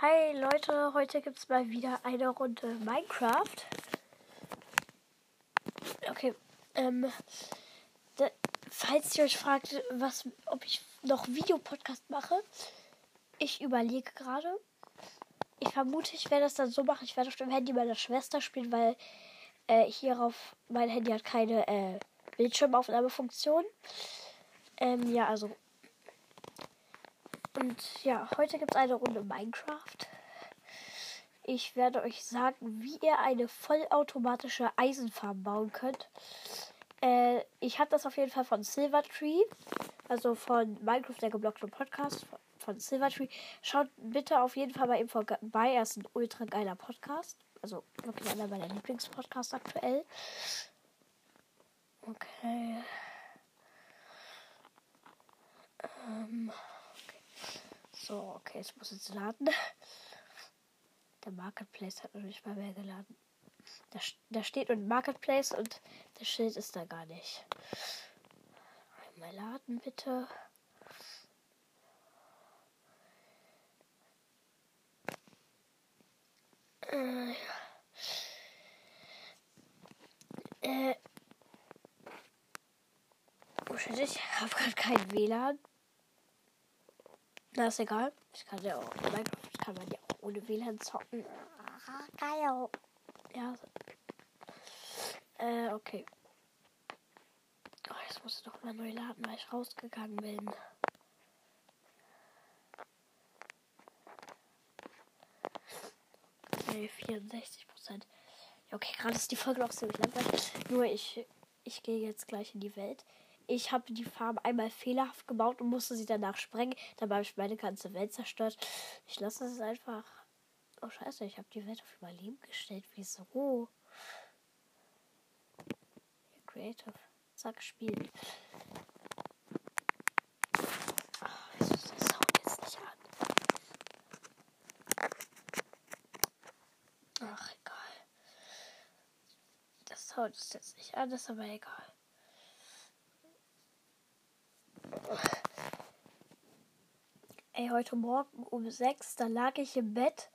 Hi Leute, heute gibt es mal wieder eine Runde Minecraft. Okay, ähm, da, falls ihr euch fragt, was, ob ich noch Videopodcast mache, ich überlege gerade. Ich vermute, ich werde das dann so machen. Ich werde auf dem Handy meiner Schwester spielen, weil äh, hierauf mein Handy hat keine äh, Bildschirmaufnahmefunktion. Ähm, ja, also und ja, heute gibt es eine Runde Minecraft. Ich werde euch sagen, wie ihr eine vollautomatische Eisenfarm bauen könnt. Äh, ich habe das auf jeden Fall von Silvertree, also von Minecraft der geblockte Podcast von Silvertree. Schaut bitte auf jeden Fall bei ihm vorbei. Er ist ein ultra geiler Podcast. Also wirklich einer meiner Lieblingspodcasts aktuell. Okay. Ähm. So, okay, es muss jetzt laden. Der Marketplace hat noch nicht mal mehr geladen. Da, da steht ein Marketplace und das Schild ist da gar nicht. Einmal laden, bitte. Äh, äh, ich habe gerade kein WLAN. Na, ist egal. Ich kann ja auch. Minecraft kann man ja auch ohne WLAN zocken. Ah, geil. Ja. Äh, okay. Oh, jetzt muss ich doch mal neu laden, weil ich rausgegangen bin. Okay, 64 Prozent. Ja, okay, gerade ist die Folge noch ziemlich langweilig. Nur ich, ich gehe jetzt gleich in die Welt ich habe die Farm einmal fehlerhaft gebaut und musste sie danach sprengen. Dabei habe ich meine ganze Welt zerstört. Ich lasse es einfach. Oh scheiße, ich habe die Welt auf Überleben gestellt. Wieso? Creative. Zack, spielen. An? Ach, egal. Das Sound ist jetzt nicht an, ist aber egal. Heute Morgen um sechs, da lag ich im Bett,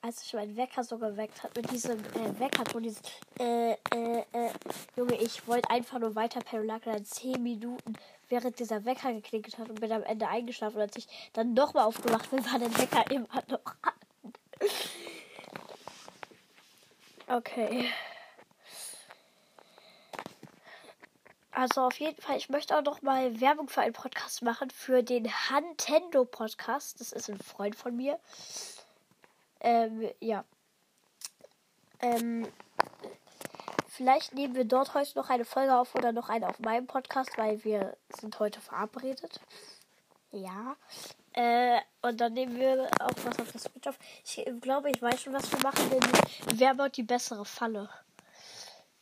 als ich meinen Wecker so geweckt hat mit diesem äh, Weckerton, dieses äh, äh, äh. Junge, ich wollte einfach nur weiter pennen lag dann zehn Minuten, während dieser Wecker geklingelt hat und bin am Ende eingeschlafen. Und als ich dann nochmal aufgewacht bin, war der Wecker immer noch an. Okay. Also auf jeden Fall, ich möchte auch noch mal Werbung für einen Podcast machen, für den Nintendo Podcast. Das ist ein Freund von mir. Ähm, ja. Ähm, vielleicht nehmen wir dort heute noch eine Folge auf oder noch eine auf meinem Podcast, weil wir sind heute verabredet. Ja. Äh, und dann nehmen wir auch was auf das Switch auf. Ich glaube, ich weiß schon, was wir machen, denn wer baut die bessere Falle?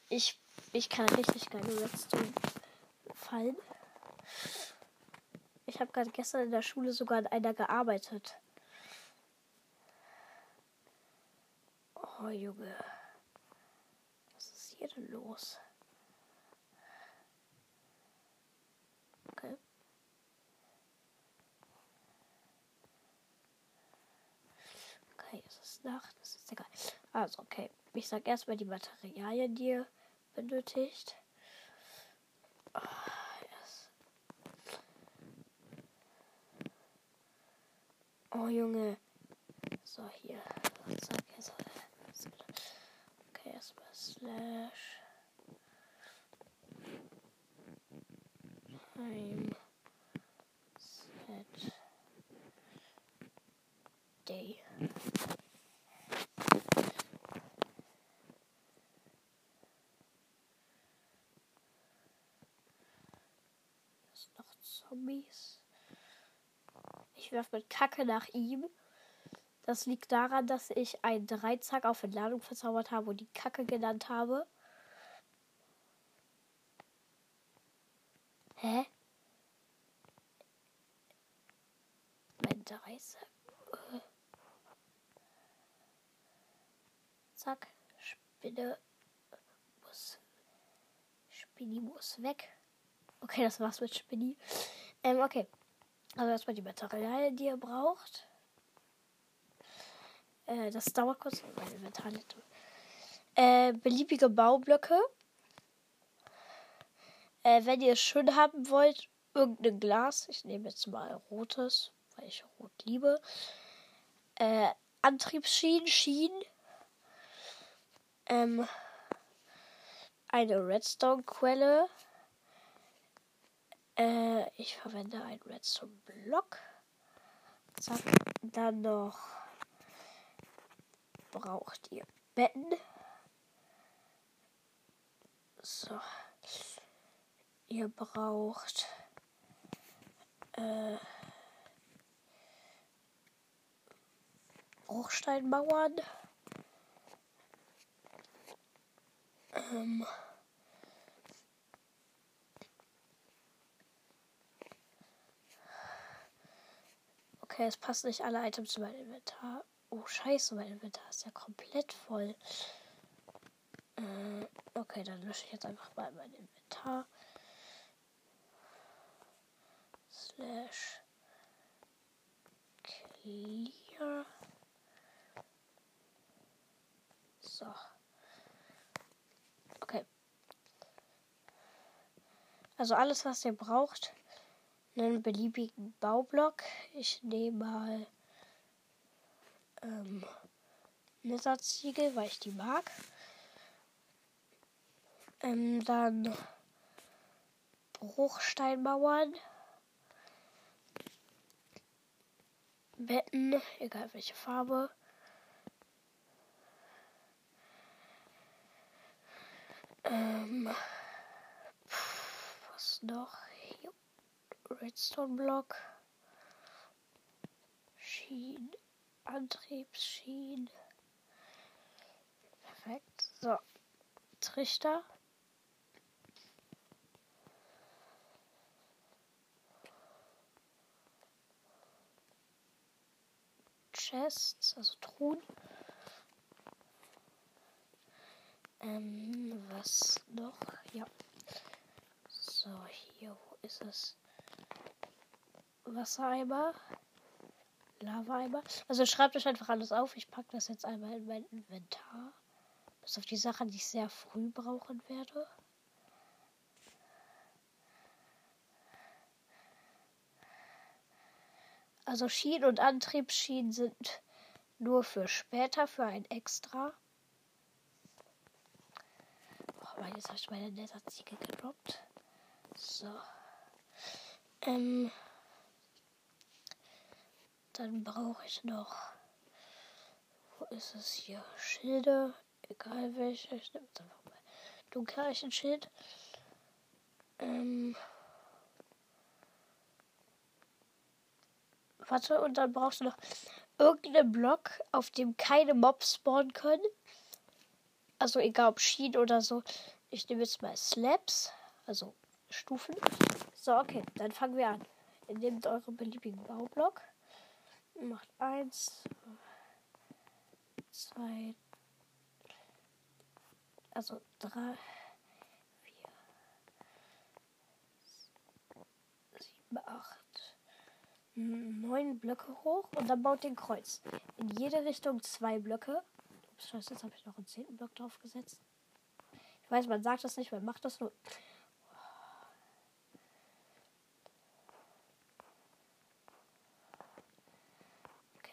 Ich ich kann richtig geile Redstone fallen. Ich habe gerade gestern in der Schule sogar an einer gearbeitet. Oh Junge. Was ist hier denn los? Okay. Okay, es ist Nacht, das ist egal. Also, okay. Ich sag erstmal die Materialien, die benötigt. Oh, yes. oh Junge. So, hier. Okay, erstmal Slash. Time. Set. Day. Zombies. Ich werfe mit Kacke nach ihm. Das liegt daran, dass ich einen Dreizack auf Entladung verzaubert habe und die Kacke genannt habe. Hä? Mein Dreizack. Zack. Spinne muss. Spinni muss weg. Okay, das war's mit Spinny. Ähm, okay. Also erstmal die Materialien, die ihr braucht. Äh, das dauert kurz. Mein Inventar nicht. Äh, beliebige Baublöcke. Äh, wenn ihr es schön haben wollt, irgendein Glas. Ich nehme jetzt mal rotes, weil ich rot liebe. Äh, Antriebsschienen, Schienen. Ähm, eine Redstone-Quelle. Äh, ich verwende einen Redstone-Block. Zack. Dann noch braucht ihr Betten. So. Ihr braucht äh, Bruchsteinmauern. Ähm, okay, es passen nicht alle Items zu meinem Inventar. Oh, scheiße, mein Inventar ist ja komplett voll. Äh, okay, dann lösche ich jetzt einfach mal mein Inventar. Slash clear. So. Okay. Also alles, was ihr braucht, einen beliebigen Baublock. Ich nehme mal ähm, Lizardziegel, weil ich die mag. Ähm, dann Bruchsteinmauern. Betten, egal welche Farbe. Ähm, was noch? Hier. Redstone Block. Schienen. Antriebsschienen. Perfekt. So. Trichter. Chests, also Truhen. Ähm, was noch? Ja. So, hier, wo ist es? Wassereimer. Lava-Eimer. Also schreibt euch einfach alles auf. Ich packe das jetzt einmal in mein Inventar. Bis auf die Sachen, die ich sehr früh brauchen werde. Also Schienen und Antriebsschienen sind nur für später, für ein Extra. Oh, jetzt habe ich meine Netterziege gedroppt. So. Ähm. Dann brauche ich noch. Wo ist es hier? Schilde. Egal welche. Ich nehme jetzt einfach mal Dunkelreichenschild. Ähm. Warte, und dann brauchst du noch irgendeinen Block, auf dem keine Mobs spawnen können. Also egal ob Schienen oder so. Ich nehme jetzt mal Slabs, also Stufen. So, okay, dann fangen wir an. Ihr nehmt euren beliebigen Baublock. Macht eins, zwei, also drei, vier, sieben, acht, neun Blöcke hoch und dann baut den Kreuz. In jede Richtung zwei Blöcke. Ups, scheiße, jetzt habe ich noch einen zehnten Block drauf gesetzt. Ich weiß, man sagt das nicht, man macht das nur.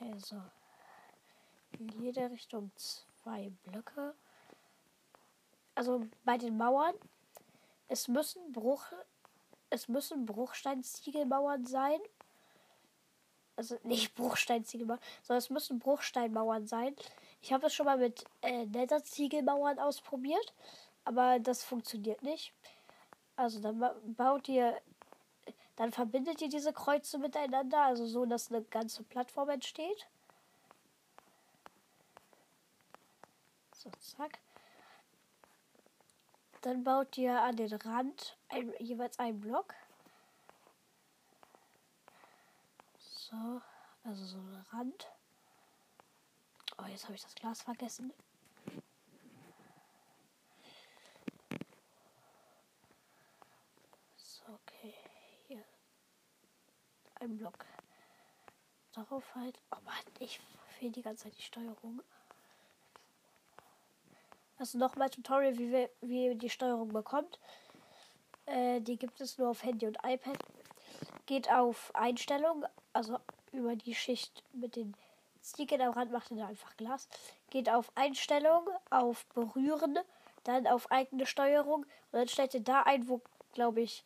Okay, so. In jede Richtung zwei Blöcke. Also bei den Mauern. Es müssen Bruch. Es müssen Bruchsteinziegelmauern sein. Also nicht Bruchsteinziegelmauern, sondern es müssen Bruchsteinmauern sein. Ich habe es schon mal mit äh, Netterziegelmauern ausprobiert, aber das funktioniert nicht. Also dann baut ihr dann verbindet ihr diese Kreuze miteinander, also so, dass eine ganze Plattform entsteht. So, zack. Dann baut ihr an den Rand ein, jeweils einen Block. So, also so ein Rand. Oh, jetzt habe ich das Glas vergessen. Darauf halt. Oh Mann, ich fehlt die ganze Zeit die Steuerung. Also nochmal Tutorial, wie, wir, wie ihr die Steuerung bekommt. Äh, die gibt es nur auf Handy und iPad. Geht auf Einstellungen, also über die Schicht mit den Stickern am Rand macht ihr da einfach Glas. Geht auf Einstellungen, auf Berühren, dann auf eigene Steuerung und dann stellt ihr da ein, wo, glaube ich,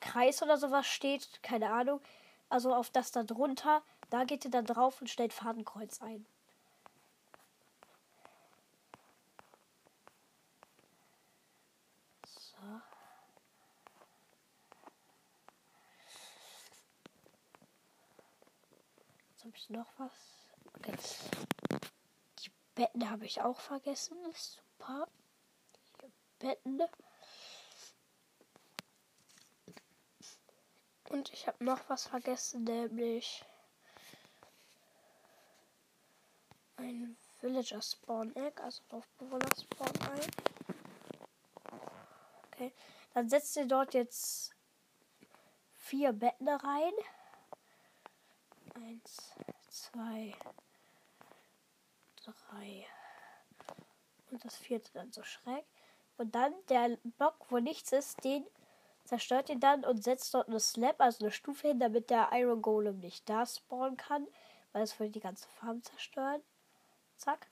Kreis oder sowas steht, keine Ahnung. Also auf das da drunter, da geht ihr dann drauf und stellt Fadenkreuz ein. So. Jetzt habe ich noch was. Okay. Die Betten habe ich auch vergessen. Super. Hier Betten. Und ich habe noch was vergessen, nämlich ein Villager Spawn Egg, also Dorfbewohner Spawn Ei. Okay, dann setzt ihr dort jetzt vier Betten rein. Eins, zwei, drei. Und das vierte dann so schräg. Und dann der Block, wo nichts ist, den zerstört ihn dann und setzt dort eine Slab, also eine Stufe hin, damit der Iron Golem nicht da spawnen kann, weil es würde die ganze Farm zerstören. Zack.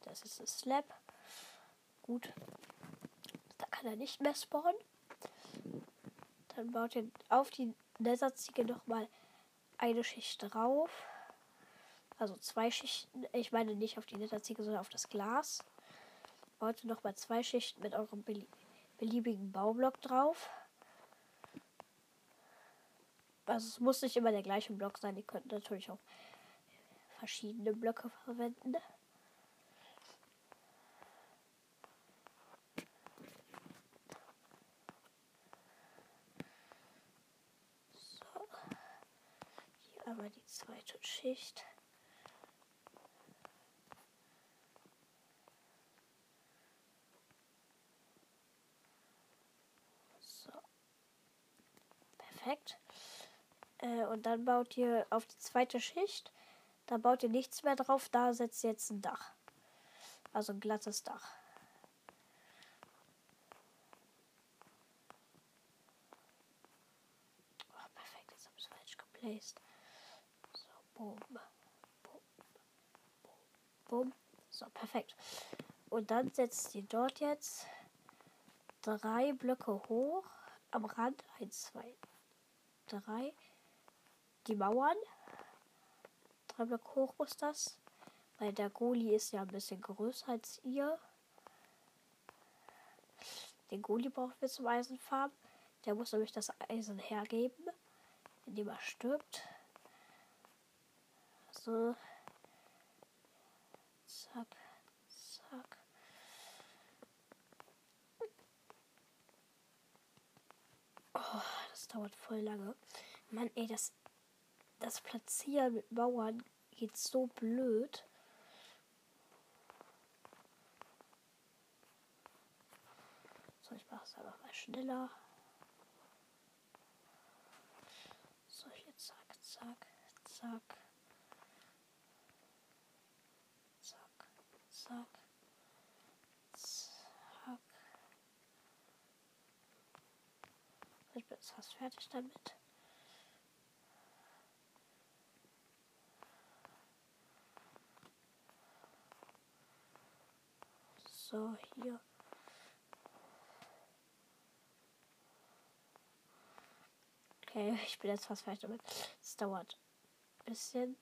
Das ist eine Slab. Gut. Da kann er nicht mehr spawnen. Dann baut ihr auf die Netherziege nochmal eine Schicht drauf. Also zwei Schichten. Ich meine nicht auf die Netherziege, sondern auf das Glas. Baut ihr nochmal zwei Schichten mit eurem beliebigen Baublock drauf. Also es muss nicht immer der gleiche Block sein. Ihr könnt natürlich auch verschiedene Blöcke verwenden. So. Hier einmal die zweite Schicht. perfekt. Äh, und dann baut ihr auf die zweite Schicht. Da baut ihr nichts mehr drauf. Da setzt ihr jetzt ein Dach. Also ein glattes Dach. Oh, perfekt, jetzt habe ich es falsch geplaced. So, boom. Boom. Boom. So, perfekt. Und dann setzt ihr dort jetzt drei Blöcke hoch. Am Rand 1, 2, drei. Die Mauern. Drei Block hoch muss das. Weil der Goli ist ja ein bisschen größer als ihr. Den Goli brauchen wir zum Eisenfarben. Der muss nämlich das Eisen hergeben, indem er stirbt. So. Zack, zack. Oh dauert voll lange. Mann, ey, das, das Platzieren mit Mauern geht so blöd. So, ich mache es einfach mal schneller. So, hier zack, zack, zack. Zack, zack. Ich bin fast fertig damit. So, hier. Okay, ich bin jetzt fast fertig damit. Es dauert ein bisschen.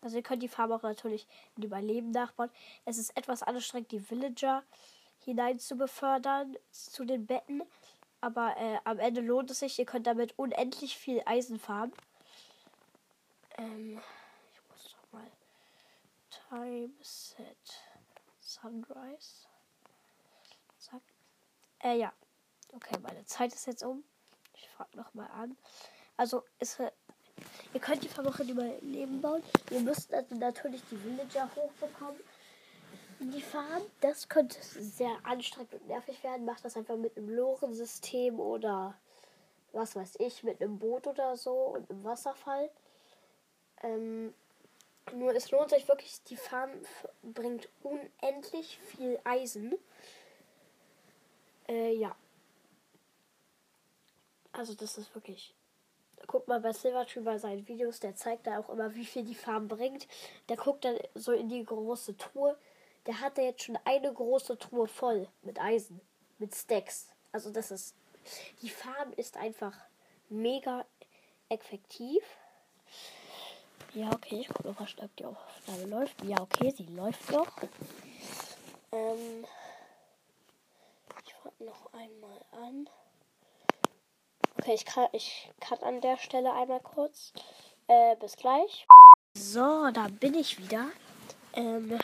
Also ihr könnt die Farbe auch natürlich in Überleben nachbauen. Es ist etwas anstrengend, die Villager hinein zu befördern zu den Betten. Aber äh, am Ende lohnt es sich. Ihr könnt damit unendlich viel Eisen farmen. Ähm, ich muss doch mal Time Set Sunrise. Zack. Äh, ja. Okay, meine Zeit ist jetzt um. Ich frage nochmal an. Also, ist, ihr könnt die Verwoche Überleben bauen. Ihr müsst also natürlich die Villager hochbekommen die Farm, das könnte sehr anstrengend und nervig werden. Macht das einfach mit einem Lorensystem oder was weiß ich, mit einem Boot oder so und einem Wasserfall. Ähm, nur es lohnt sich wirklich, die Farm bringt unendlich viel Eisen. Äh, ja. Also das ist wirklich. Guck mal bei Silvertree bei seinen Videos, der zeigt da auch immer, wie viel die Farm bringt. Der guckt dann so in die große Truhe. Der hat da jetzt schon eine große Truhe voll mit Eisen, mit Stacks. Also das ist. Die Farm ist einfach mega effektiv. Ja, okay, ich gucke mal, ob die Aufnahme läuft. Ja, okay, sie läuft noch. Ähm, ich fange noch einmal an. Okay, ich kann, ich kann an der Stelle einmal kurz. Äh, bis gleich. So, da bin ich wieder. Ähm,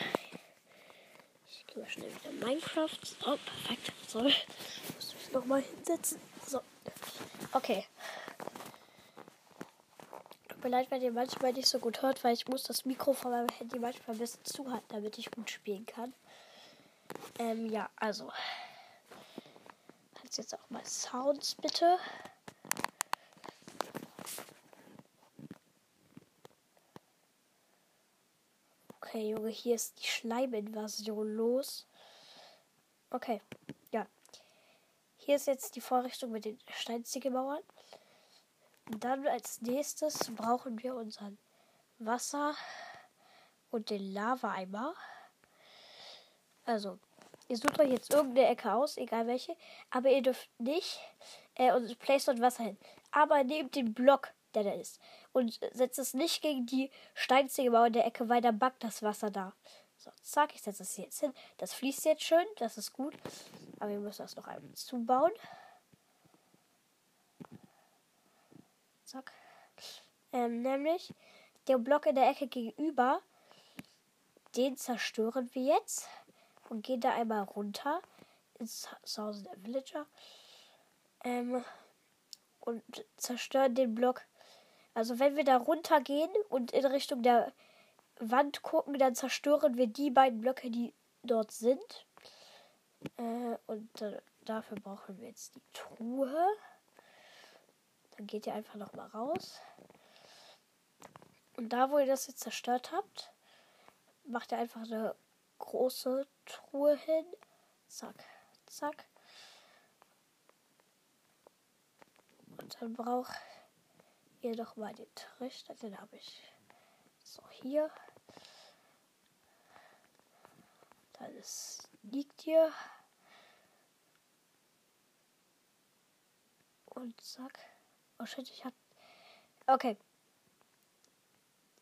ich gehe mal schnell wieder Minecraft. Oh, perfekt. So, muss mich nochmal hinsetzen. So. Okay. Mir leid, wenn ihr manchmal nicht so gut hört, weil ich muss das Mikro von meinem Handy manchmal ein bisschen zuhalten, damit ich gut spielen kann. Ähm, ja, also. Kannst jetzt auch mal Sounds bitte. Okay, Junge, hier ist die Schleiminvasion los. Okay, ja. Hier ist jetzt die Vorrichtung mit den Steinziegelmauern. Dann als nächstes brauchen wir unseren Wasser und den Lava-Eimer. Also, ihr sucht euch jetzt irgendeine Ecke aus, egal welche, aber ihr dürft nicht äh, und place dort Wasser hin. Aber nehmt den Block, der da ist, und setzt es nicht gegen die steinzige Mauer in der Ecke, weil dann backt das Wasser da. So, zack, ich setze es jetzt hin. Das fließt jetzt schön, das ist gut. Aber wir müssen das noch einmal zubauen. Zack. Ähm, nämlich der Block in der Ecke gegenüber, den zerstören wir jetzt und gehen da einmal runter ins Haus der Villager ähm, und zerstören den Block. Also wenn wir da runtergehen und in Richtung der Wand gucken, dann zerstören wir die beiden Blöcke, die dort sind. Äh, und äh, dafür brauchen wir jetzt die Truhe. Geht ihr einfach noch mal raus. Und da, wo ihr das jetzt zerstört habt, macht ihr einfach eine große Truhe hin. Zack, zack. Und dann braucht ihr doch mal den Trichter. Den habe ich so hier. Dann liegt hier. Und zack. Oh shit, ich hab. Okay.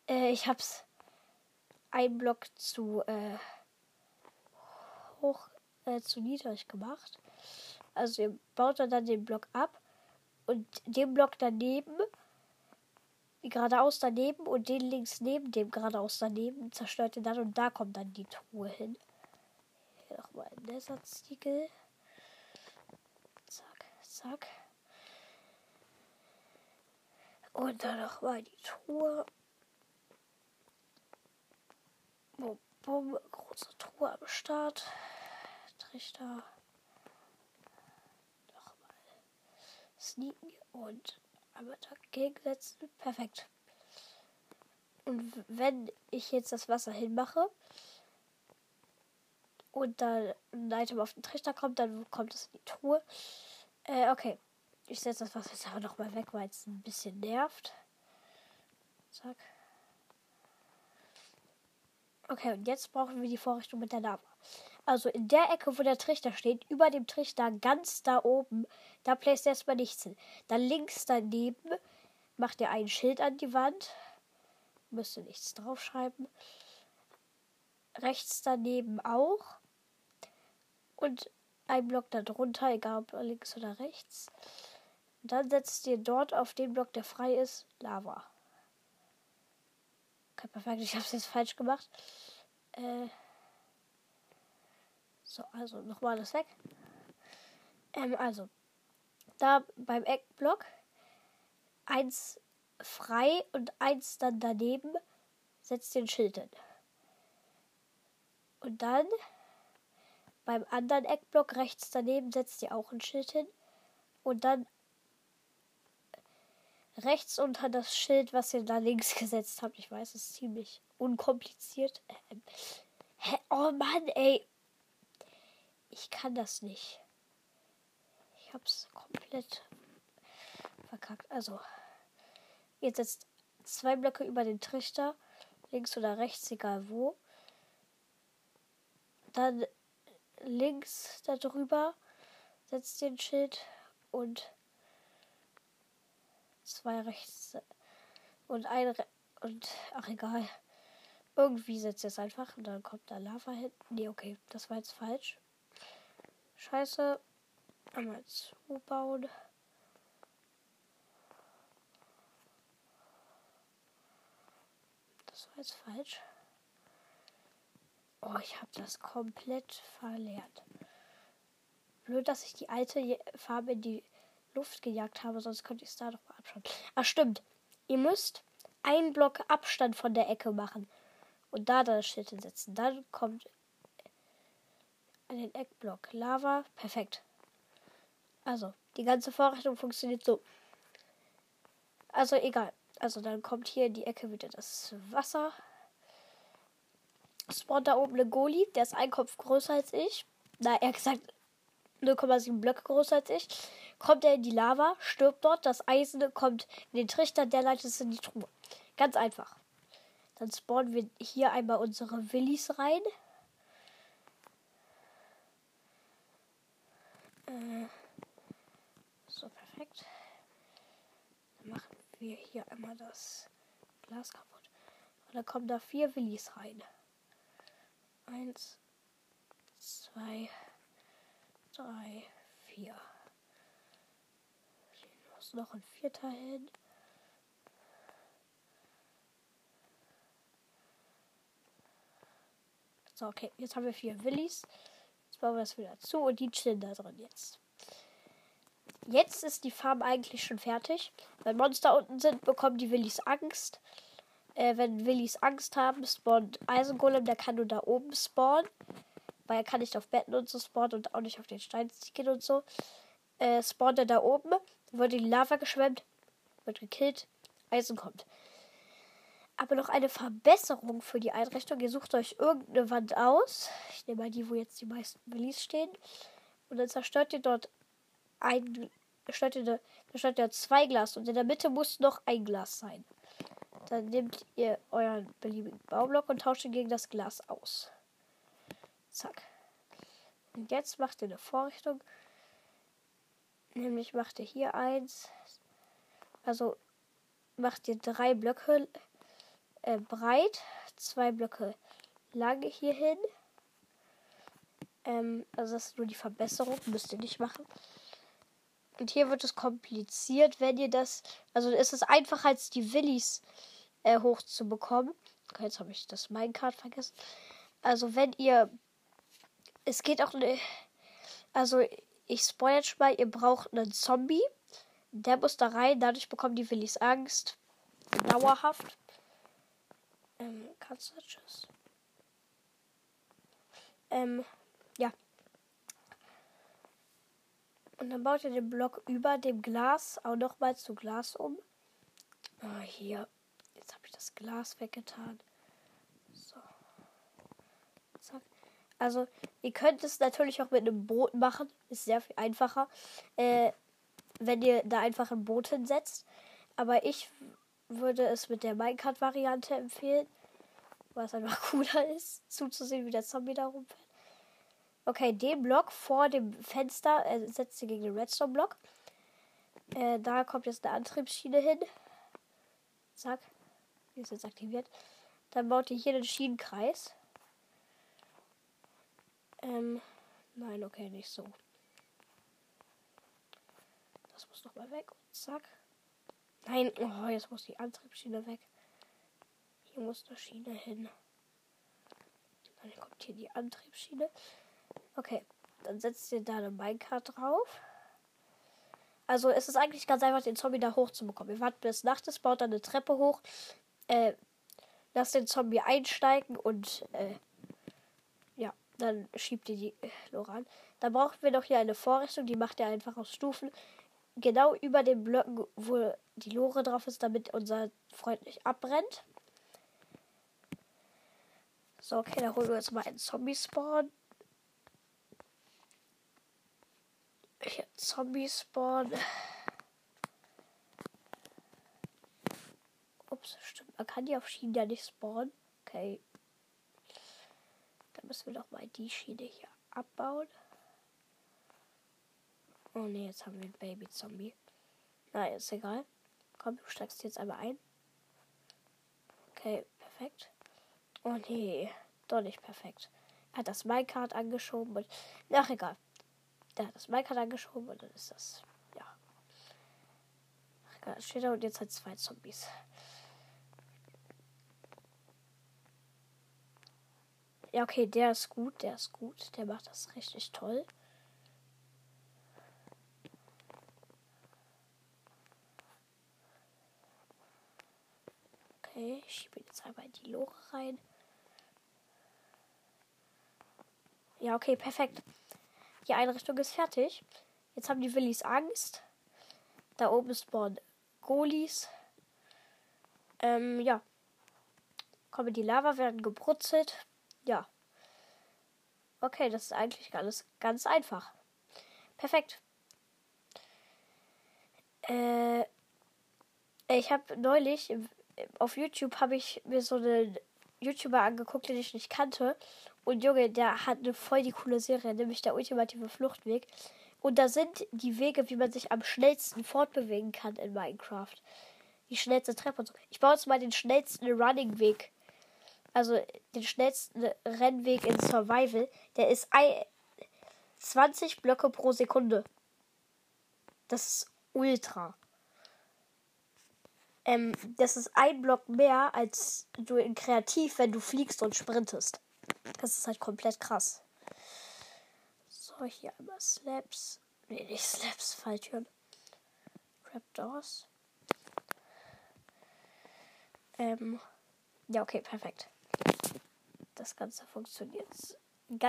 Äh, ich hab's ein Block zu äh, hoch, äh, zu niedrig gemacht. Also ihr baut dann den Block ab und den Block daneben, geradeaus daneben und den links neben dem geradeaus daneben zerstört ihr dann und da kommt dann die Truhe hin. Hier nochmal ein Ersatztiegel. Zack, zack. Und dann nochmal die Truhe. Bum, bum, große Truhe am Start. Trichter. Nochmal sneaken und einmal dagegen setzen. Perfekt. Und wenn ich jetzt das Wasser hinmache und dann ein Item auf den Trichter kommt, dann kommt es in die Truhe. Äh, okay. Ich setze das Wasser jetzt aber nochmal weg, weil es ein bisschen nervt. Zack. Okay, und jetzt brauchen wir die Vorrichtung mit der Lava. Also in der Ecke, wo der Trichter steht, über dem Trichter ganz da oben, da placed erstmal nichts hin. Dann links daneben macht ihr ein Schild an die Wand. Müsste nichts draufschreiben. Rechts daneben auch. Und ein Block darunter, egal ob links oder rechts. Und dann setzt ihr dort auf den Block, der frei ist, Lava. Okay, perfekt. Ich habe es jetzt falsch gemacht. Äh so, also nochmal das weg. Ähm, also, da beim Eckblock eins frei und eins dann daneben setzt den Schild hin. Und dann beim anderen Eckblock rechts daneben setzt ihr auch ein Schild hin. Und dann rechts unter das Schild, was ihr da links gesetzt habt. Ich weiß, es ist ziemlich unkompliziert. Ähm, hä? Oh Mann, ey. Ich kann das nicht. Ich hab's komplett verkackt. Also, jetzt setzt zwei Blöcke über den Trichter. Links oder rechts, egal wo. Dann links darüber setzt den Schild und zwei rechts und ein Re und ach egal. Irgendwie setzt es einfach und dann kommt da Lava hin. Nee, okay, das war jetzt falsch. Scheiße. Einmal zubauen. Das war jetzt falsch. Oh, ich habe das komplett verlernt. Blöd, dass ich die alte Farbe in die Luft gejagt habe, sonst könnte ich es da noch mal abschauen. Ach, stimmt. Ihr müsst einen Block Abstand von der Ecke machen und da das Schild hinsetzen. Dann kommt den Eckblock Lava. Perfekt. Also, die ganze Vorrichtung funktioniert so. Also, egal. Also, dann kommt hier in die Ecke wieder das Wasser. Spawnt da oben eine Goli. Der ist ein Kopf größer als ich. Na, er gesagt 0,7 Blöcke größer als ich kommt er in die Lava, stirbt dort, das Eisen kommt in den Trichter, der leitet es in die Truhe. Ganz einfach. Dann spawnen wir hier einmal unsere Willis rein. Äh, so, perfekt. Dann machen wir hier einmal das Glas kaputt. Und dann kommen da vier Willis rein. Eins, zwei, drei, vier muss noch ein vierter hin. So, okay, jetzt haben wir vier Willis. Jetzt bauen wir das wieder zu und die chillen da drin jetzt. Jetzt ist die Farm eigentlich schon fertig. Wenn Monster unten sind, bekommen die Willis Angst. Äh, wenn Willis Angst haben, spawnt Eisengolem, der kann nur da oben spawnen. Weil er kann nicht auf Betten und so spawnen und auch nicht auf den Steinsticken und so. Äh, spawnt er da oben wird in die Lava geschwemmt, wird gekillt, Eisen kommt. Aber noch eine Verbesserung für die Einrichtung. Ihr sucht euch irgendeine Wand aus. Ich nehme mal die, wo jetzt die meisten Release stehen. Und dann zerstört ihr dort ein, zerstört ihr, zerstört ihr zwei Glas. Und in der Mitte muss noch ein Glas sein. Dann nehmt ihr euren beliebigen Baublock und tauscht ihn gegen das Glas aus. Zack. Und jetzt macht ihr eine Vorrichtung Nämlich macht ihr hier eins. Also macht ihr drei Blöcke äh, breit, zwei Blöcke lang hier hin. Ähm, also das ist nur die Verbesserung, müsst ihr nicht machen. Und hier wird es kompliziert, wenn ihr das. Also ist es einfacher als die Willis äh, hochzubekommen. Okay, jetzt habe ich das Minecart vergessen. Also wenn ihr. Es geht auch. Ne, also ich spoil jetzt schon mal, ihr braucht einen Zombie. Der muss da rein, dadurch bekommen die Willis Angst. Dauerhaft. Ähm, kannst du tschüss. Ähm, ja. Und dann baut ihr den Block über dem Glas auch nochmal zu Glas um. Ah, hier. Jetzt habe ich das Glas weggetan. Also, ihr könnt es natürlich auch mit einem Boot machen. Ist sehr viel einfacher. Äh, wenn ihr da einfach ein Boot hinsetzt. Aber ich würde es mit der Minecart-Variante empfehlen. Es einfach cooler ist, zuzusehen, wie der Zombie da rumfällt. Okay, den Block vor dem Fenster äh, setzt ihr gegen den Redstone-Block. Äh, da kommt jetzt eine Antriebsschiene hin. Zack. Die ist jetzt aktiviert. Dann baut ihr hier den Schienenkreis. Ähm, nein, okay, nicht so. Das muss noch mal weg. zack. Nein, oh, jetzt muss die Antriebsschiene weg. Hier muss eine Schiene hin. Dann kommt hier die Antriebsschiene. Okay, dann setzt ihr da eine Minecart drauf. Also es ist eigentlich ganz einfach, den Zombie da hoch zu bekommen. Ihr wartet bis Nacht ist, baut dann eine Treppe hoch, äh, lasst den Zombie einsteigen und äh, dann schiebt ihr die Loran. Dann brauchen wir noch hier eine Vorrichtung, die macht ihr einfach aus Stufen. genau über den Blöcken, wo die Lore drauf ist, damit unser Freund nicht abbrennt. So, okay, dann holen wir jetzt mal einen Zombie-Spawn. Hier, Zombie-Spawn. Ups, stimmt. Man kann die auf Schienen ja nicht spawnen. Okay. Müssen wir doch mal die Schiene hier abbauen. Oh ne, jetzt haben wir einen Baby-Zombie. Na, ist egal. Komm, du steigst jetzt einmal ein. Okay, perfekt. Oh nee, doch nicht perfekt. Er hat das Minecart angeschoben und. Ach, egal. Der hat das Minecart angeschoben und dann ist das. Ja. Ach, egal, steht da und jetzt hat zwei Zombies. Ja, okay, der ist gut, der ist gut. Der macht das richtig toll. Okay, ich schiebe jetzt einmal in die Lore rein. Ja, okay, perfekt. Die Einrichtung ist fertig. Jetzt haben die Willis Angst. Da oben spawnen Golis. Ähm, ja. Kommen die Lava, werden gebrutzelt. Ja. Okay, das ist eigentlich alles ganz einfach. Perfekt. Äh, ich habe neulich auf YouTube habe ich mir so einen YouTuber angeguckt, den ich nicht kannte. Und Junge, der hat eine voll die coole Serie, nämlich der ultimative Fluchtweg. Und da sind die Wege, wie man sich am schnellsten fortbewegen kann in Minecraft. Die schnellste Treppe und so. Ich baue jetzt mal den schnellsten Running-Weg. Also den schnellsten Rennweg in Survival. Der ist 20 Blöcke pro Sekunde. Das ist ultra. Ähm, das ist ein Block mehr als du in Kreativ, wenn du fliegst und sprintest. Das ist halt komplett krass. So, hier einmal Slaps. Nee, nicht Slaps, Falltüren. Trapdoors. Ähm, ja, okay, perfekt. Das Ganze funktioniert.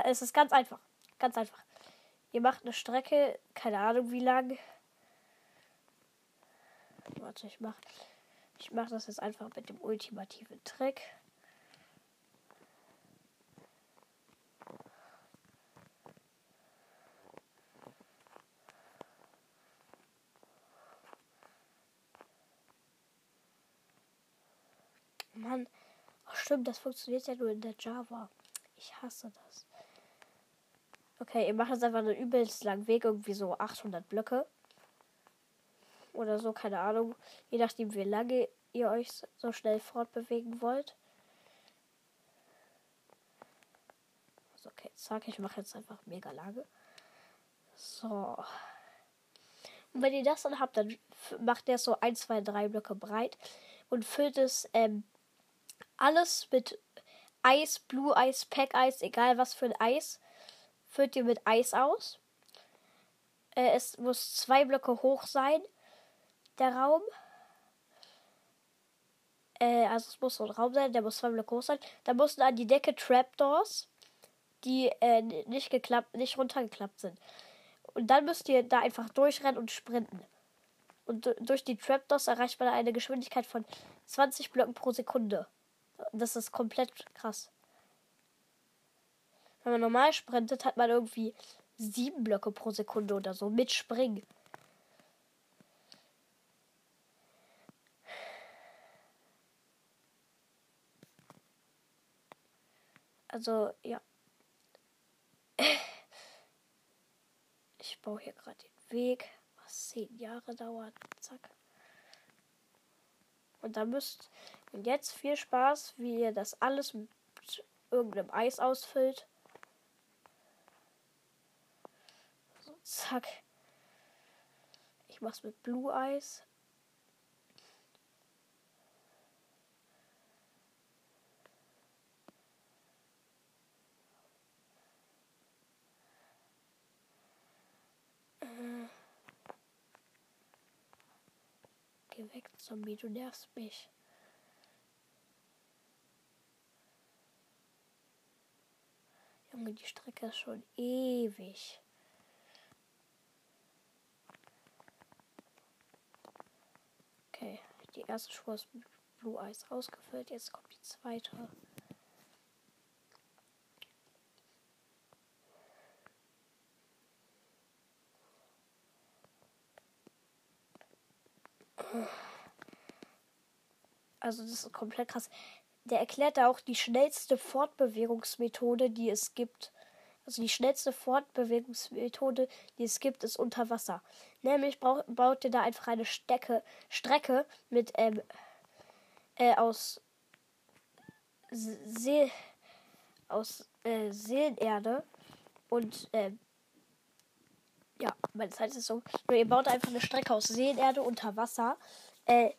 Es ist ganz einfach. Ganz einfach. Ihr macht eine Strecke, keine Ahnung wie lang. Warte, ich mach. Ich mache das jetzt einfach mit dem ultimativen Trick. Mann, stimmt, das funktioniert ja nur in der Java. Ich hasse das. Okay, ihr macht jetzt einfach einen übelst langen Weg, irgendwie so 800 Blöcke oder so, keine Ahnung. Je nachdem, wie lange ihr euch so schnell fortbewegen wollt. Also okay, zack, ich mache jetzt einfach mega lange. So. Und wenn ihr das dann habt, dann macht der so 1, 2, 3 Blöcke breit und füllt es ähm, alles mit Eis, Blue Eis, Pack Eis, egal was für ein Eis, füllt ihr mit Eis aus. Äh, es muss zwei Blöcke hoch sein der Raum. Äh, also es muss so ein Raum sein, der muss zwei Blöcke groß sein. Da mussten an die Decke Trapdoors, die äh, nicht geklappt, nicht runtergeklappt sind. Und dann müsst ihr da einfach durchrennen und sprinten. Und durch die Trapdoors erreicht man eine Geschwindigkeit von 20 Blöcken pro Sekunde. Das ist komplett krass. Wenn man normal sprintet, hat man irgendwie sieben Blöcke pro Sekunde oder so mit Springen. Also, ja. Ich baue hier gerade den Weg, was zehn Jahre dauert. Zack. Und dann müsst. Und jetzt viel Spaß, wie ihr das alles mit irgendeinem Eis ausfüllt. So, zack. Ich mach's mit Blue Eis. Geh weg, Zombie, du nervst mich. Junge, die Strecke ist schon ewig. die erste Spur ist mit Blue Eyes ausgefüllt. Jetzt kommt die zweite. Also das ist komplett krass. Der erklärt da auch die schnellste Fortbewegungsmethode, die es gibt. Also die schnellste Fortbewegungsmethode, die es gibt, ist unter Wasser. Nämlich brauch, baut ihr da einfach eine Stecke, Strecke mit ähm, äh, aus See, aus äh, Seelenerde und äh, ja, meine Zeit ist so. Ihr baut einfach eine Strecke aus Seelenerde unter Wasser. Äh,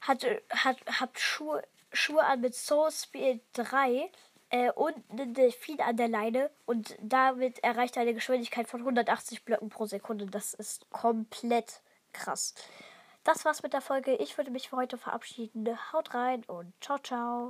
hat, hat, habt Schuhe, Schuhe an mit Soul Speed 3 äh, und einen Delfin an der Leine und damit erreicht er eine Geschwindigkeit von 180 Blöcken pro Sekunde. Das ist komplett krass. Das war's mit der Folge. Ich würde mich für heute verabschieden. Haut rein und ciao, ciao.